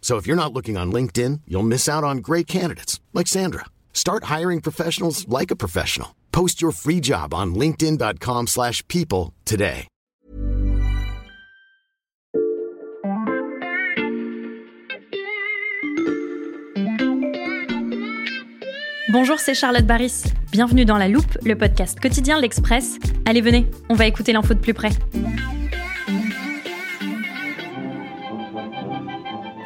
So if you're not looking on LinkedIn, you'll miss out on great candidates like Sandra. Start hiring professionals like a professional. Post your free job on linkedin.com/people today. Bonjour, c'est Charlotte Baris. Bienvenue dans La Loupe, le podcast quotidien l'Express. Allez, venez, on va écouter l'info de plus près.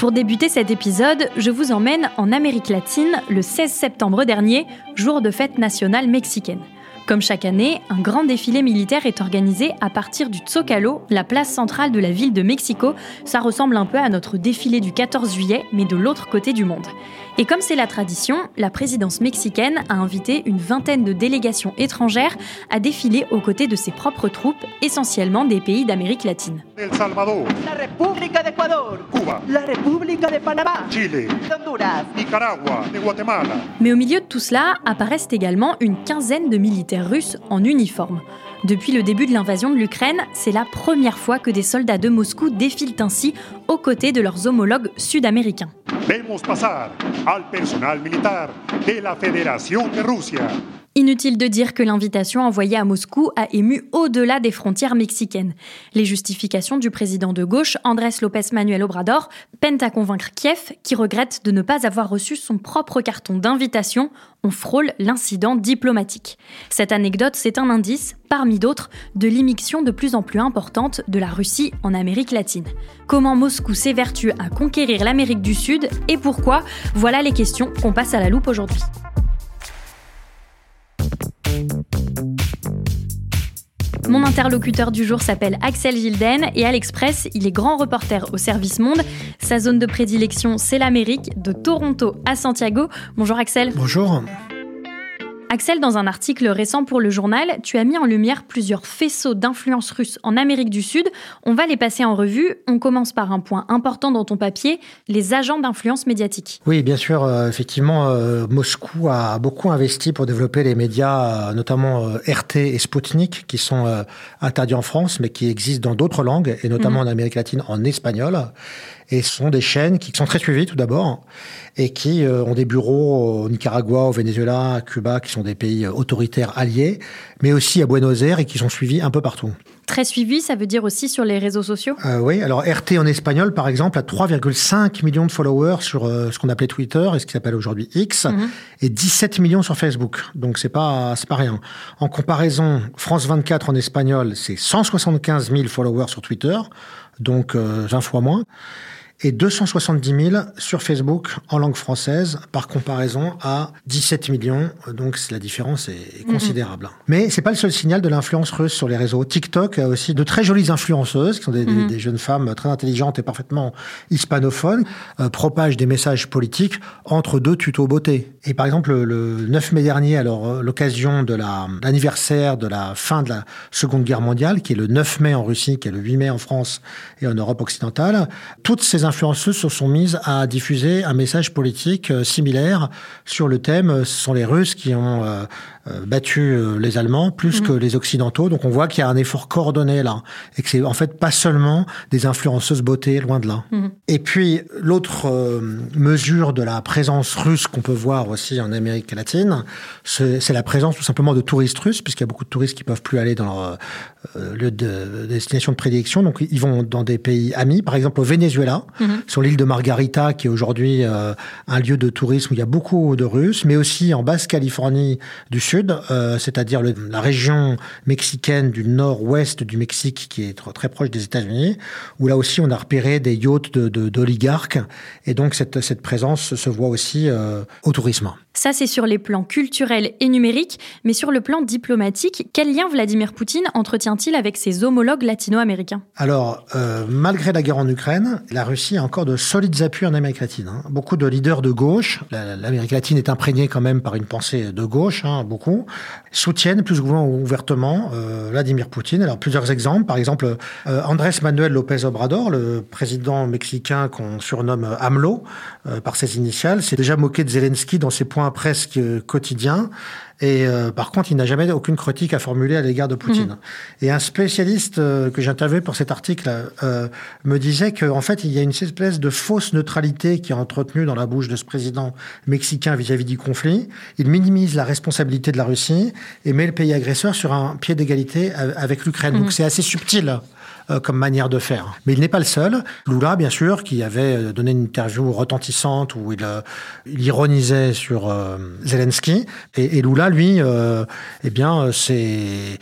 Pour débuter cet épisode, je vous emmène en Amérique latine le 16 septembre dernier, jour de fête nationale mexicaine. Comme chaque année, un grand défilé militaire est organisé à partir du Zócalo, la place centrale de la ville de Mexico. Ça ressemble un peu à notre défilé du 14 juillet, mais de l'autre côté du monde. Et comme c'est la tradition, la présidence mexicaine a invité une vingtaine de délégations étrangères à défiler aux côtés de ses propres troupes, essentiellement des pays d'Amérique latine. El Salvador, La Ecuador. Cuba, La República de Panamá. Chile, Honduras. Nicaragua, de Guatemala. Mais au milieu de tout cela apparaissent également une quinzaine de militaires russes en uniforme. Depuis le début de l'invasion de l'Ukraine, c'est la première fois que des soldats de Moscou défilent ainsi aux côtés de leurs homologues sud-américains. Inutile de dire que l'invitation envoyée à Moscou a ému au-delà des frontières mexicaines. Les justifications du président de gauche, Andrés López Manuel Obrador, peinent à convaincre Kiev, qui regrette de ne pas avoir reçu son propre carton d'invitation. On frôle l'incident diplomatique. Cette anecdote, c'est un indice, parmi d'autres, de l'immixtion de plus en plus importante de la Russie en Amérique latine. Comment Moscou s'évertue à conquérir l'Amérique du Sud et pourquoi? Voilà les questions qu'on passe à la loupe aujourd'hui. Mon interlocuteur du jour s'appelle Axel Gilden et à l'Express, il est grand reporter au service Monde. Sa zone de prédilection, c'est l'Amérique, de Toronto à Santiago. Bonjour Axel. Bonjour. Axel, dans un article récent pour le journal, tu as mis en lumière plusieurs faisceaux d'influence russe en Amérique du Sud. On va les passer en revue. On commence par un point important dans ton papier, les agents d'influence médiatique. Oui, bien sûr, euh, effectivement, euh, Moscou a beaucoup investi pour développer les médias, euh, notamment RT et Sputnik, qui sont interdits en France, mais qui existent dans d'autres langues, et notamment en Amérique latine en espagnol. Et ce sont des chaînes qui sont très suivies tout d'abord, et qui euh, ont des bureaux au Nicaragua, au Venezuela, à Cuba, qui sont des pays euh, autoritaires alliés, mais aussi à Buenos Aires et qui sont suivis un peu partout. Très suivi, ça veut dire aussi sur les réseaux sociaux? Euh, oui, alors RT en espagnol, par exemple, a 3,5 millions de followers sur euh, ce qu'on appelait Twitter et ce qui s'appelle aujourd'hui X, et 17 millions sur Facebook. Donc c'est pas c'est pas rien. En comparaison, France 24 en espagnol, c'est 175 000 followers sur Twitter, donc euh, 20 fois moins. Et 270 000 sur Facebook en langue française, par comparaison à 17 millions. Donc la différence est considérable. Mais c'est pas le seul signal de l'influence russe sur les réseaux. TikTok a aussi de très jolies influenceuses, qui sont des, des- des jeunes femmes très intelligentes et parfaitement hispanophones, euh, propagent des messages politiques entre deux tutos beauté. Et par exemple, le, le 9 mai dernier, alors euh, l'occasion de la- l'anniversaire de la fin de la Seconde Guerre mondiale, qui est le 9 mai en Russie, qui est le 8 mai en France et en Europe occidentale, toutes ces influenceuses se sont mises à diffuser un message politique euh, similaire sur le thème euh, ce sont les Russes qui ont euh, battu les Allemands plus que les Occidentaux. Donc on voit qu'il y a un effort coordonné là et que c'est en fait pas seulement des influenceuses beauté, loin de là. Et puis l'autre mesure de la présence russe qu'on peut voir aussi en Amérique latine, c'est la présence tout simplement de touristes russes, puisqu'il y a beaucoup de touristes qui peuvent plus aller dans leur lieu de destination de prédilection. Donc ils vont dans des pays amis, par exemple au Venezuela. mhm. sur l'île de Margarita, qui est aujourd'hui euh, un lieu de tourisme où il y a beaucoup de Russes, mais aussi en Basse-Californie du Sud, euh, c'est-à-dire la région mexicaine du nord-ouest du Mexique, qui est très proche des États-Unis, où là aussi on a repéré des yachts d'oligarques, de, et donc cette, cette présence se voit aussi euh, au tourisme. Ça, c'est sur les plans culturels et numériques, mais sur le plan diplomatique, quel lien Vladimir Poutine entretient-il avec ses homologues latino-américains? Alors, euh, malgré la guerre en Ukraine, la Russie a encore de solides appuis en Amérique latine. Hein. Beaucoup de leaders de gauche, l'Amérique latine est imprégnée quand même par une pensée de gauche, hein, beaucoup, soutiennent plus ou ouvertement euh, Vladimir Poutine. Alors, plusieurs exemples. Par exemple, euh, Andrés Manuel López Obrador, le président mexicain qu'on surnomme AMLO par ses initiales, s'est déjà moqué de Zelensky dans ses points presque quotidien. Et euh, par contre, il n'a jamais aucune critique à formuler à l'égard de Poutine. Mhm. Et un spécialiste euh, que j'ai interviewé pour cet article euh, me disait qu'en fait, il y a une espèce de fausse neutralité qui est entretenue dans la bouche de ce président mexicain vis-à-vis du conflit. Il minimise la responsabilité de la Russie et met le pays agresseur sur un pied d'égalité avec l'Ukraine. Donc mhm. c'est assez subtil. Euh, comme manière de faire. Mais il n'est pas le seul. Lula, bien sûr, qui avait euh, donné une interview retentissante où il, euh, ironisait sur Zelensky. Et, Lula, lui, eh bien, c'est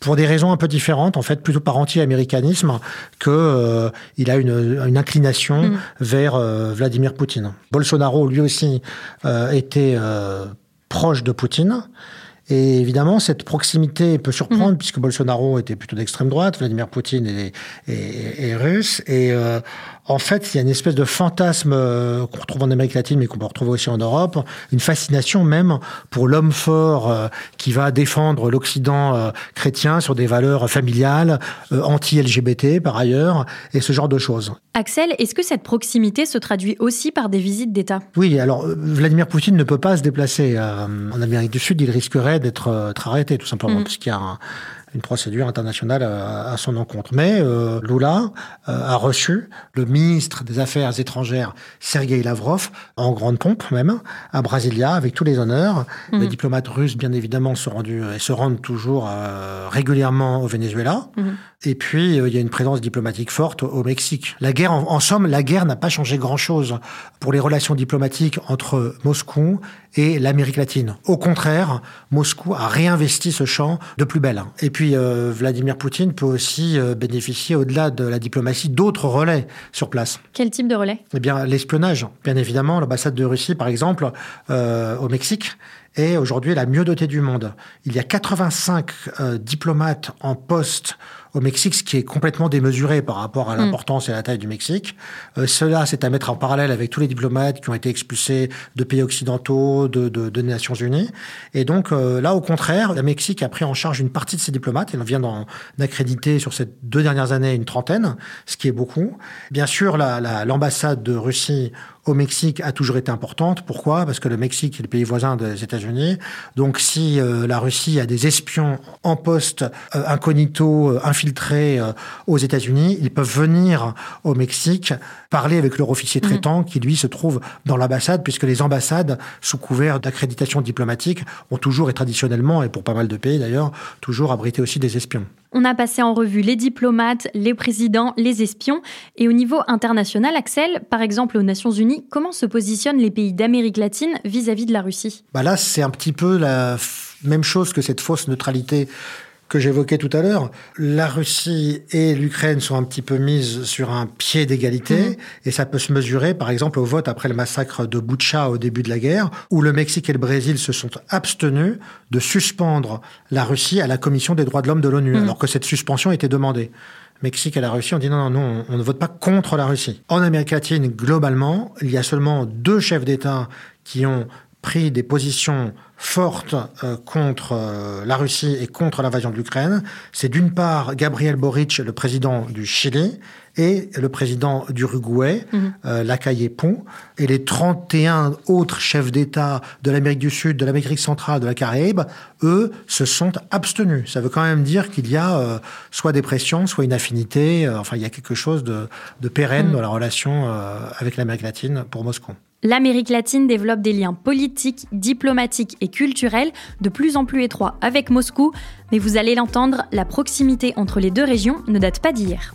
pour des raisons un peu différentes, en fait, plutôt par anti-américanisme, que il a une, inclination mm. vers Vladimir Poutine. Bolsonaro, lui aussi, était proche de Poutine. Et évidemment, cette proximité peut surprendre, mhm. puisque Bolsonaro était plutôt d'extrême droite, Vladimir Poutine est, est, est russe. Et euh, en fait, il y a une espèce de fantasme euh, qu'on retrouve en Amérique latine, mais qu'on peut retrouver aussi en Europe, une fascination même pour l'homme fort euh, qui va défendre l'Occident euh, chrétien sur des valeurs familiales, anti-LGBT par ailleurs, et ce genre de choses. Axel, est-ce que cette proximité se traduit aussi par des visites d'État? Oui, alors Vladimir Poutine ne peut pas se déplacer en Amérique du Sud, il risquerait d'être arrêté tout simplement, mm. puisqu'il y a un une procédure internationale à, son encontre. Mais euh, Lula euh, a reçu le ministre des Affaires étrangères, Sergei Lavrov, en grande pompe même, à Brasilia, avec tous les honneurs. Mmh. Les diplomates russes, bien évidemment, sont rendus et se rendent toujours euh, régulièrement au Venezuela. Mmh. Et puis, il y a une présence diplomatique forte au Mexique. La guerre, en, somme, la guerre n'a pas changé grand-chose pour les relations diplomatiques entre Moscou et l'Amérique latine. Au contraire, Moscou a réinvesti ce champ de plus belle. Et puis, euh, Vladimir Poutine peut aussi euh, bénéficier, au-delà de la diplomatie, d'autres relais sur place. Quel type de relais? Eh bien, l'espionnage. Bien évidemment, l'ambassade de Russie, par exemple, euh, au Mexique, est aujourd'hui la mieux dotée du monde. Il y a 85 diplomates en poste au Mexique, ce qui est complètement démesuré par rapport à hmm. l'importance et à la taille du Mexique. Euh, cela, c'est à mettre en parallèle avec tous les diplomates qui ont été expulsés de pays occidentaux, de, de, de Nations Unies. Et donc euh, là, au contraire, le Mexique a pris en charge une partie de ses diplomates. Il vient d'en accréditer sur ces deux dernières années une trentaine, ce qui est beaucoup. Bien sûr, l'ambassade la, de Russie au Mexique a toujours été importante. Pourquoi? Parce que le Mexique est le pays voisin des États-Unis. Donc si euh, la Russie a des espions en poste, euh, incognito, euh, infiltrés aux États-Unis, ils peuvent venir au Mexique parler avec leur officier mmh. traitant qui, lui, se trouve dans l'ambassade, puisque les ambassades, sous couvert d'accréditation diplomatique, ont toujours et traditionnellement, et pour pas mal de pays d'ailleurs, toujours abrité aussi des espions. On a passé en revue les diplomates, les présidents, les espions. Et au niveau international, Axel, par exemple aux Nations Unies, comment se positionnent les pays d'Amérique latine vis-à-vis de la Russie? Bah Là, c'est un petit peu la même chose que cette fausse neutralité que j'évoquais tout à l'heure, la Russie et l'Ukraine sont un petit peu mises sur un pied d'égalité, mhm. et ça peut se mesurer, par exemple, au vote après le massacre de Butcha au début de la guerre, où le Mexique et le Brésil se sont abstenus de suspendre la Russie à la Commission des droits de l'homme de l'ONU, mhm. alors que cette suspension était demandée. Mexique et la Russie ont dit non, non, non, on ne vote pas contre la Russie. En Amérique latine, globalement, il y a seulement deux chefs d'État qui ont pris des positions fortes euh, contre euh, la Russie et contre l'invasion de l'Ukraine. C'est d'une part Gabriel Boric, le président du Chili, et le président d'Uruguay, mmh. euh, Pont, et les 31 autres chefs d'État de l'Amérique du Sud, de l'Amérique centrale, de la Caraïbe, eux, se sont abstenus. Ça veut quand même dire qu'il y a euh, soit des pressions, soit une affinité, enfin il y a quelque chose de, de pérenne mmh. dans la relation avec l'Amérique latine pour Moscou l'Amérique latine développe des liens politiques, diplomatiques et culturels de plus en plus étroits avec Moscou, mais vous allez l'entendre, la proximité entre les deux régions ne date pas d'hier.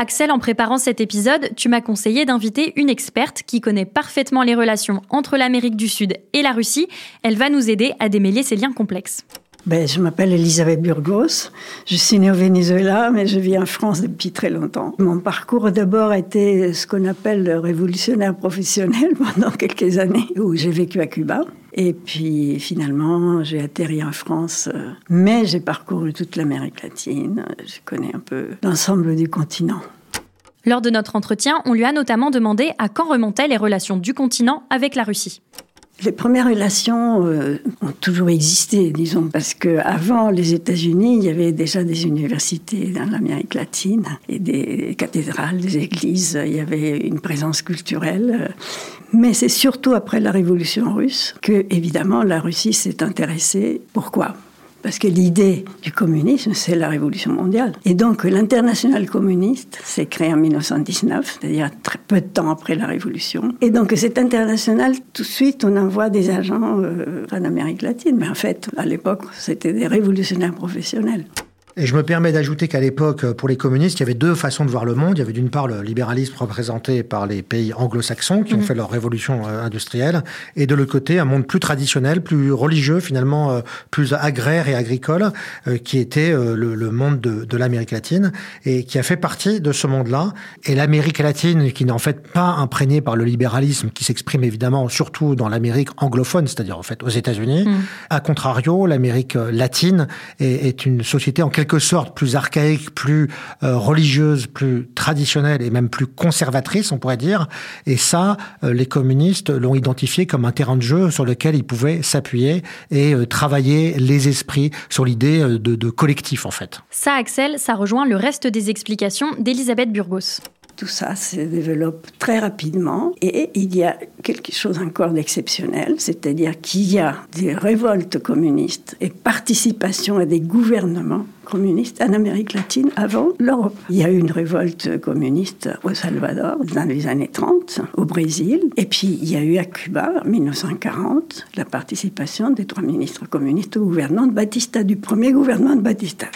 Axel, en préparant cet épisode, tu m'as conseillé d'inviter une experte qui connaît parfaitement les relations entre l'Amérique du Sud et la Russie. Elle va nous aider à démêler ces liens complexes. Ben, je m'appelle Elisabeth Burgos. Je suis née au Venezuela, mais je vis en France depuis très longtemps. Mon parcours a d'abord été ce qu'on appelle le révolutionnaire professionnel pendant quelques années où j'ai vécu à Cuba. Et puis finalement, j'ai atterri en France. Mais j'ai parcouru toute l'Amérique latine. Je connais un peu l'ensemble du continent. Lors de notre entretien, on lui a notamment demandé à quand remontaient les relations du continent avec la Russie. Les premières relations euh, ont toujours existé, disons, parce que avant les États-Unis, il y avait déjà des universités dans l'Amérique latine et des cathédrales, des églises. Il y avait une présence culturelle. Mais c'est surtout après la Révolution russe que, évidemment, la Russie s'est intéressée. Pourquoi? Parce que l'idée du communisme, c'est la révolution mondiale. Et donc, l'international communiste s'est créé en 1919, c'est-à-dire très peu de temps après la révolution. Et donc, cet international, tout de suite, on envoie des agents euh, en Amérique latine. Mais en fait, à l'époque, c'était des révolutionnaires professionnels. Et je me permets d'ajouter qu'à l'époque, pour les communistes, il y avait deux façons de voir le monde. Il y avait d'une part le libéralisme représenté par les pays anglo-saxons qui ont fait leur révolution euh, industrielle, et de l'autre côté, un monde plus traditionnel, plus religieux, finalement euh, plus agraire et agricole, euh, qui était le, monde de, de l'Amérique latine, et qui a fait partie de ce monde-là. Et l'Amérique latine, qui n'est en fait pas imprégnée par le libéralisme, qui s'exprime évidemment surtout dans l'Amérique anglophone, c'est-à-dire en fait aux États-Unis. Mm. A contrario, l'Amérique latine est, est une société en quelque sorte plus archaïque, plus euh, religieuse, plus traditionnelle et même plus conservatrice, on pourrait dire. Et ça, euh, les communistes l'ont identifié comme un terrain de jeu sur lequel ils pouvaient s'appuyer et euh, travailler les esprits sur l'idée de, de collectif, en fait. Ça, Axel, ça rejoint le reste des explications d'Elisabeth Burgos. Tout ça se développe très rapidement et il y a quelque chose encore d'exceptionnel, c'est-à-dire qu'il y a des révoltes communistes et participation à des gouvernements communistes en Amérique latine avant l'Europe. Il y a eu une révolte communiste au Salvador dans les années 30, au Brésil, et puis il y a eu à Cuba, en 1940, la participation des trois ministres communistes au gouvernement de Batista, du premier gouvernement de Batista.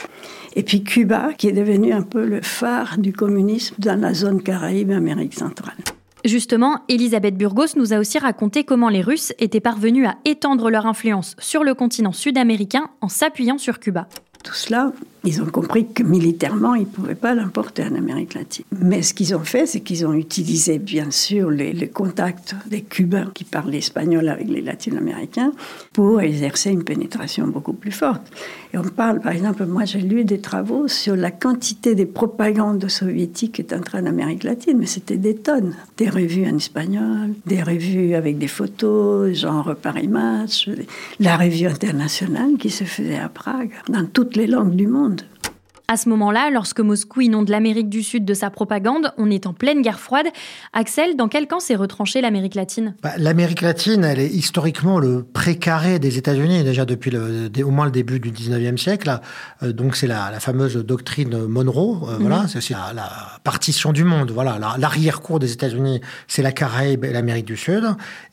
Et puis Cuba, qui est devenu un peu le phare du communisme dans la zone Caraïbe Amérique centrale. Justement, Elisabeth Burgos nous a aussi raconté comment les Russes étaient parvenus à étendre leur influence sur le continent sud-américain en s'appuyant sur Cuba. Tout cela, ils ont compris que militairement, ils ne pouvaient pas l'importer en Amérique latine. Mais ce qu'ils ont fait, c'est qu'ils ont utilisé, bien sûr, les, les, contacts des Cubains qui parlent espagnol avec les Latino-Américains pour exercer une pénétration beaucoup plus forte. Et on parle, par exemple, moi j'ai lu des travaux sur la quantité des propagandes soviétiques qui est entrée en Amérique latine, mais c'était des tonnes. Des revues en espagnol, des revues avec des photos, genre Paris Match, la revue internationale qui se faisait à Prague, dans toutes les langues du monde. À ce moment-là, lorsque Moscou inonde l'Amérique du Sud de sa propagande, on est en pleine guerre froide. Axel, dans quel camp s'est retranchée l'Amérique latine? Bah, L'Amérique latine, elle est historiquement le précaré des États-Unis, déjà depuis le, au moins le début du 19e siècle. Euh, donc c'est la, la, fameuse doctrine Monroe, euh, voilà, c'est la, la, partition du monde. Voilà, l'arrière-cour des États-Unis, c'est la Caraïbe et l'Amérique du Sud.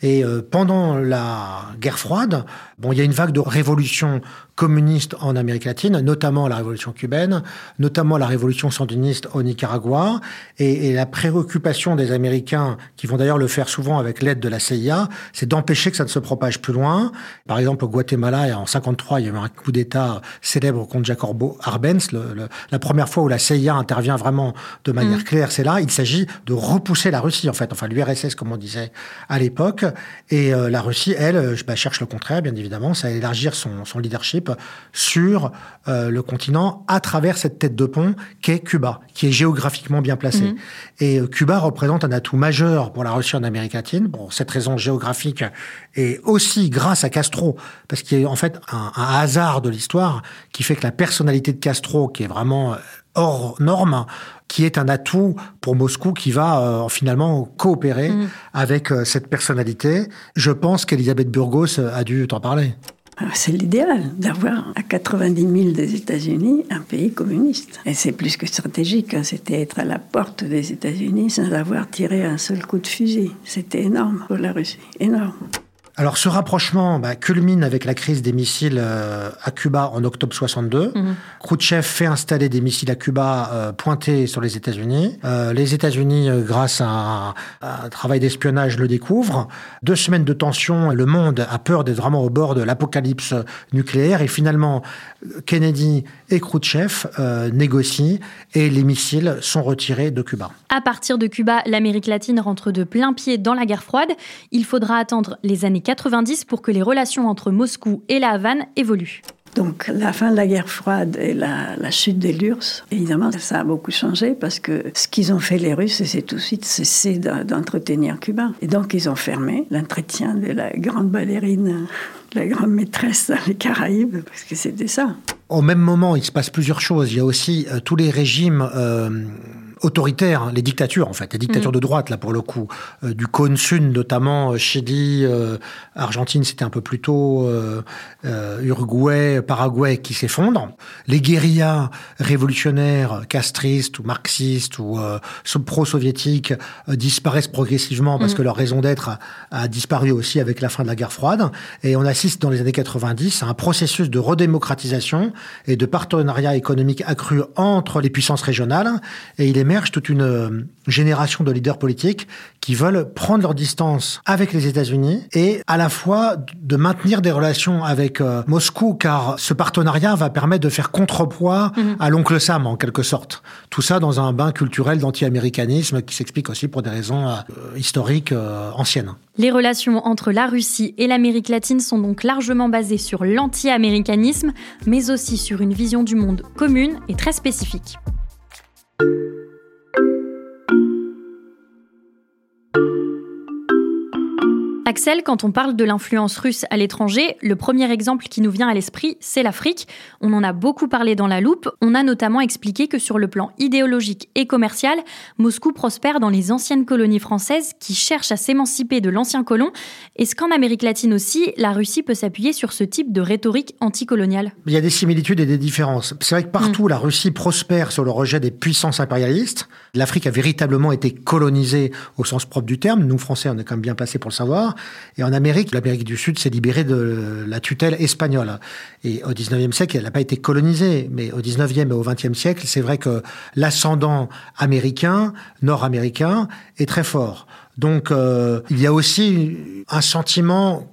Et euh, pendant la guerre froide, bon, il y a une vague de révolution communiste en Amérique latine, notamment la révolution cubaine, notamment la révolution sandiniste au Nicaragua, et, et la préoccupation des Américains, qui vont d'ailleurs le faire souvent avec l'aide de la CIA, c'est d'empêcher que ça ne se propage plus loin. Par exemple, au Guatemala, en 53, il y a eu un coup d'État célèbre contre Jacobo Arbenz. Le, le, la première fois où la CIA intervient vraiment de manière mmh. claire, c'est là. Il s'agit de repousser la Russie, en fait, enfin l'URSS, comme on disait à l'époque. Et euh, la Russie, elle, bah, cherche le contraire, bien évidemment, c'est à élargir son, son leadership sur euh, le continent à travers cette tête de pont qu'est Cuba, qui est géographiquement bien placée. Mhm. Et euh, Cuba représente un atout majeur pour la Russie en Amérique latine, pour cette raison géographique, et aussi grâce à Castro, parce qu'il y a en fait un, un hasard de l'histoire qui fait que la personnalité de Castro, qui est vraiment euh, hors norme, qui est un atout pour Moscou qui va euh, finalement coopérer Mhm. avec euh, cette personnalité. Je pense qu'Elisabeth Burgos a dû t'en parler. C'est l'idéal d'avoir à 90 000 des États-Unis un pays communiste. Et c'est plus que stratégique. hein. C'était être à la porte des États-Unis sans avoir tiré un seul coup de fusil. C'était énorme pour la Russie. Énorme. Alors ce rapprochement bah, culmine avec la crise des missiles euh, à Cuba en octobre 62. Khrouchtchev fait installer des missiles à Cuba euh, pointés sur les États-Unis. Euh, les États-Unis, grâce à un, à un travail d'espionnage, le découvrent. Deux semaines de tension, le monde a peur d'être vraiment au bord de l'apocalypse nucléaire. Et finalement, Kennedy et Khrouchtchev négocient et les missiles sont retirés de Cuba. À partir de Cuba, l'Amérique latine rentre de plein pied dans la guerre froide. Il faudra attendre les années 90 pour que les relations entre Moscou et la Havane évoluent. Donc la fin de la guerre froide et la, la chute des l'URSS, évidemment, ça a beaucoup changé parce que ce qu'ils ont fait les Russes, c'est tout de suite cesser d'en- d'entretenir Cuba. Et donc ils ont fermé l'entretien de la grande ballerine, la grande maîtresse dans les Caraïbes, parce que c'était ça. Au même moment, il se passe plusieurs choses. Il y a aussi euh, tous les régimes euh, autoritaires, les dictatures en fait, les dictatures de droite là pour le coup, euh, du cône sud notamment, euh, Chili, euh, Argentine c'était un peu plus tôt, Uruguay, Paraguay qui s'effondrent. Les guérillas révolutionnaires, castristes ou marxistes ou so- pro-soviétiques disparaissent progressivement parce que leur raison d'être a, a disparu aussi avec la fin de la guerre froide. Et on assiste dans les années 90 à un processus de redémocratisation et de partenariat économique accru entre les puissances régionales. Et il émerge toute une euh, génération de leaders politiques qui veulent prendre leur distance avec les États-Unis et à la fois de maintenir des relations avec euh, Moscou, car ce partenariat va permettre de faire contrepoids à l'oncle Sam, en quelque sorte. Tout ça dans un bain culturel d'anti-américanisme qui s'explique aussi pour des raisons euh, historiques euh, anciennes. Les relations entre la Russie et l'Amérique latine sont donc largement basées sur l'anti-américanisme, mais aussi sur une vision du monde commune et très spécifique. thank you Axel, quand on parle de l'influence russe à l'étranger, le premier exemple qui nous vient à l'esprit, c'est l'Afrique. On en a beaucoup parlé dans la loupe. On a notamment expliqué que sur le plan idéologique et commercial, Moscou prospère dans les anciennes colonies françaises qui cherchent à s'émanciper de l'ancien colon. Est-ce qu'en Amérique latine aussi, la Russie peut s'appuyer sur ce type de rhétorique anticoloniale? Il y a des similitudes et des différences. C'est vrai que partout, la Russie prospère sur le rejet des puissances impérialistes. L'Afrique a véritablement été colonisée au sens propre du terme. Nous, Français, on est quand même bien placés pour le savoir. Et en Amérique, l'Amérique du Sud s'est libérée de la tutelle espagnole. Et au 19e siècle, elle n'a pas été colonisée. Mais au 19e et au 20e siècle, c'est vrai que l'ascendant américain, nord-américain, est très fort. Donc, euh, il y a aussi un sentiment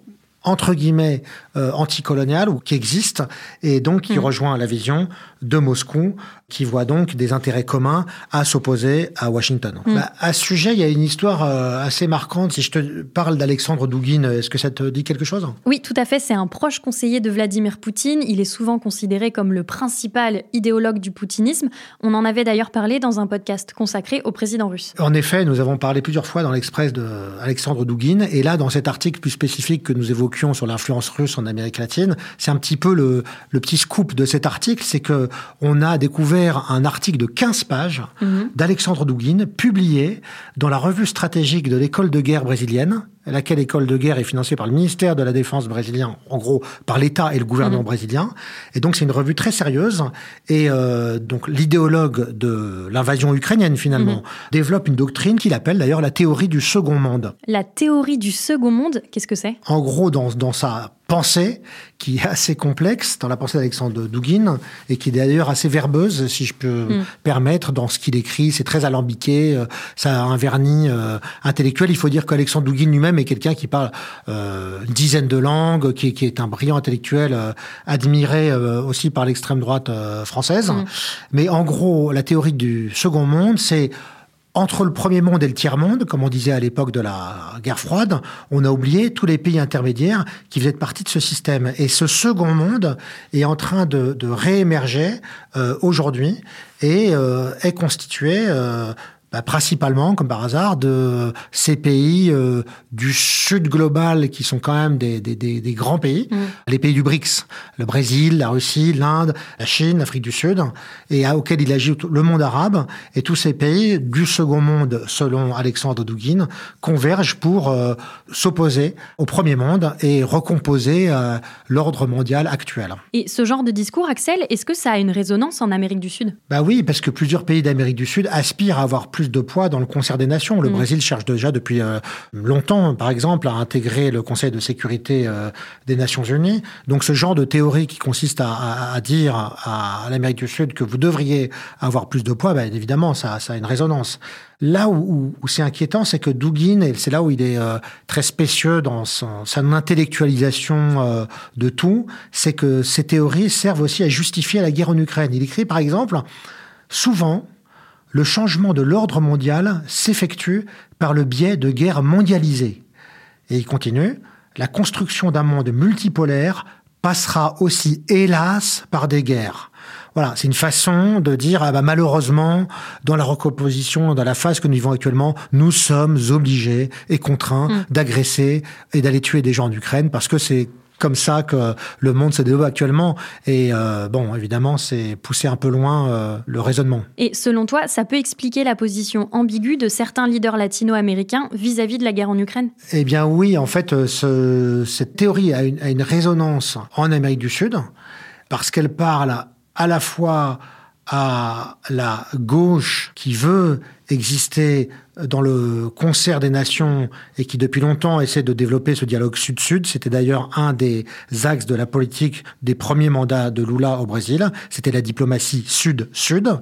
entre guillemets euh, anticolonial ou qui existe et donc qui rejoint la vision de Moscou qui voit donc des intérêts communs à s'opposer à Washington. Bah, à ce sujet, il y a une histoire euh, assez marquante. Si je te parle d'Alexandre Douguin, est-ce que ça te dit quelque chose? Oui, tout à fait. C'est un proche conseiller de Vladimir Poutine. Il est souvent considéré comme le principal idéologue du poutinisme. On en avait d'ailleurs parlé dans un podcast consacré au président russe. En effet, nous avons parlé plusieurs fois dans l'Express de Alexandre Douguin, et là, dans cet article plus spécifique que nous évoquions sur l'influence russe en Amérique latine, c'est un petit peu le, le petit scoop de cet article, c'est que on a découvert un article de 15 pages d'Alexandre Douguin, publié dans la revue stratégique de l'école de guerre brésilienne, laquelle école de guerre est financée par le ministère de la Défense brésilien, en gros par l'État et le gouvernement brésilien. Et donc c'est une revue très sérieuse. Et euh, donc l'idéologue de l'invasion ukrainienne finalement développe une doctrine qu'il appelle d'ailleurs la théorie du second monde. La théorie du second monde, qu'est-ce que c'est? En gros, dans, dans sa pensée, qui est assez complexe, dans la pensée d'Alexandre Douguin, et qui est d'ailleurs assez verbeuse, si je peux permettre, dans ce qu'il écrit. C'est très alambiqué, euh, ça a un vernis euh, intellectuel. Il faut dire qu'Alexandre Douguin lui-même est quelqu'un qui parle euh, une dizaine de langues, qui, qui est un brillant intellectuel, euh, admiré euh, aussi par l'extrême droite euh, française. Mais en gros, la théorie du second monde, c'est entre le premier monde et le tiers monde, comme on disait à l'époque de la guerre froide, on a oublié tous les pays intermédiaires qui faisaient partie de ce système. Et ce second monde est en train de, de réémerger euh, aujourd'hui et euh, est constitué euh, bah, Principalement, comme par hasard, de ces pays euh, du sud global qui sont quand même des, des, des, des grands pays, Mm. les pays du BRICS, le Brésil, la Russie, l'Inde, la Chine, l'Afrique du Sud, et à, auquel il ajoute le monde arabe. Et tous ces pays du second monde, selon Alexandre Douguin, convergent pour euh, s'opposer au premier monde et recomposer euh, l'ordre mondial actuel. Et ce genre de discours, Axel, est-ce que ça a une résonance en Amérique du Sud? Bah oui, parce que plusieurs pays d'Amérique du Sud aspirent à avoir plus de poids dans le concert des nations. Le Mm. Brésil cherche déjà depuis euh, longtemps, par exemple, à intégrer le Conseil de sécurité euh, des Nations Unies. Donc ce genre de théorie qui consiste à, à- à dire à, à l'Amérique du Sud que vous devriez avoir plus de poids, bah, évidemment, ça, ça a une résonance. Là où, où- où c'est inquiétant, c'est que Dugin, et c'est là où il est euh, très spécieux dans son, son intellectualisation euh, de tout, c'est que ces théories servent aussi à justifier la guerre en Ukraine. Il écrit par exemple, souvent, le changement de l'ordre mondial s'effectue par le biais de guerres mondialisées. Et il continue, la construction d'un monde multipolaire passera aussi, hélas, par des guerres. Voilà, c'est une façon de dire, ah bah, malheureusement, dans la recomposition, dans la phase que nous vivons actuellement, nous sommes obligés et contraints Mm. d'agresser et d'aller tuer des gens en Ukraine parce que c'est comme ça que le monde se développe actuellement. Et euh, bon, évidemment, c'est pousser un peu loin euh, le raisonnement. Et selon toi, ça peut expliquer la position ambiguë de certains leaders latino-américains vis-à-vis de la guerre en Ukraine? Eh bien oui, en fait, euh, ce- cette théorie a une, a une résonance en Amérique du Sud parce qu'elle parle à la fois à la gauche qui veut exister dans le concert des nations et qui depuis longtemps essaie de développer ce dialogue sud-sud. C'était d'ailleurs un des axes de la politique des premiers mandats de Lula au Brésil. C'était la diplomatie sud-sud.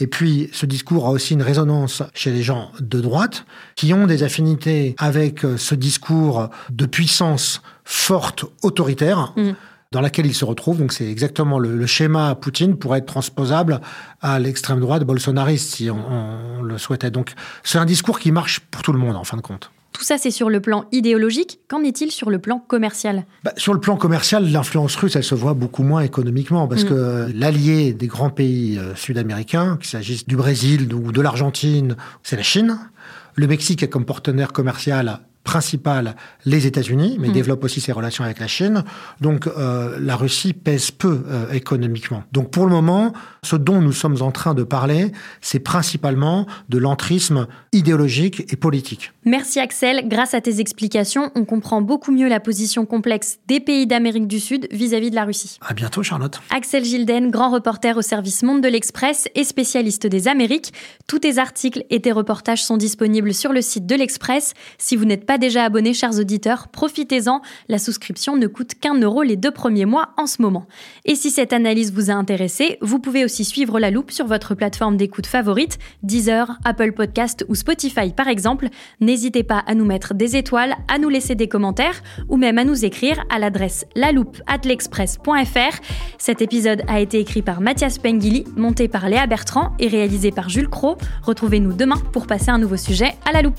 Et puis ce discours a aussi une résonance chez les gens de droite qui ont des affinités avec euh, ce discours de puissance forte autoritaire Mm. Dans laquelle il se retrouve. Donc c'est exactement le, le schéma Poutine pourrait être transposable à l'extrême droite bolsonariste si on, on le souhaitait. Donc c'est un discours qui marche pour tout le monde en fin de compte. Tout ça, c'est sur le plan idéologique. Qu'en est-il sur le plan commercial? Bah, sur le plan commercial, l'influence russe, elle se voit beaucoup moins économiquement parce Mm. que l'allié des grands pays euh, sud-américains, qu'il s'agisse du Brésil ou de l'Argentine, c'est la Chine. Le Mexique a comme partenaire commercial principal les États-Unis, mais Mm. développe aussi ses relations avec la Chine. Donc euh, la Russie pèse peu euh, économiquement. Donc pour le moment, ce dont nous sommes en train de parler, c'est principalement de l'entrisme idéologique et politique. Merci Axel, grâce à tes explications, on comprend beaucoup mieux la position complexe des pays d'Amérique du Sud vis-à-vis de la Russie. À bientôt, Charlotte. Axel Gilden, grand reporter au service Monde de l'Express et spécialiste des Amériques. Tous tes articles et tes reportages sont disponibles sur le site de l'Express. Si vous n'êtes pas déjà abonné, chers auditeurs, profitez-en. La souscription ne coûte qu'un euro les deux premiers mois en ce moment. Et si cette analyse vous a intéressé, vous pouvez aussi suivre la loupe sur votre plateforme d'écoute favorite, Deezer, Apple Podcast ou Spotify par exemple. N'hésitez pas à nous mettre des étoiles, à nous laisser des commentaires ou même à nous écrire à l'adresse laloupe@l'express.fr. Cet épisode a été écrit par Mathias Pengili, monté par Léa Bertrand et réalisé par Jules Cro. Retrouvez-nous demain pour passer un nouveau sujet à la loupe.